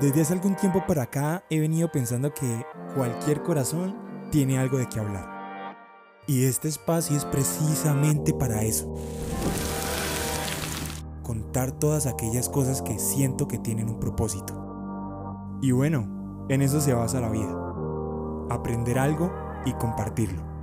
Desde hace algún tiempo para acá he venido pensando que cualquier corazón tiene algo de qué hablar. Y este espacio es precisamente para eso. Contar todas aquellas cosas que siento que tienen un propósito. Y bueno, en eso se basa la vida. Aprender algo y compartirlo.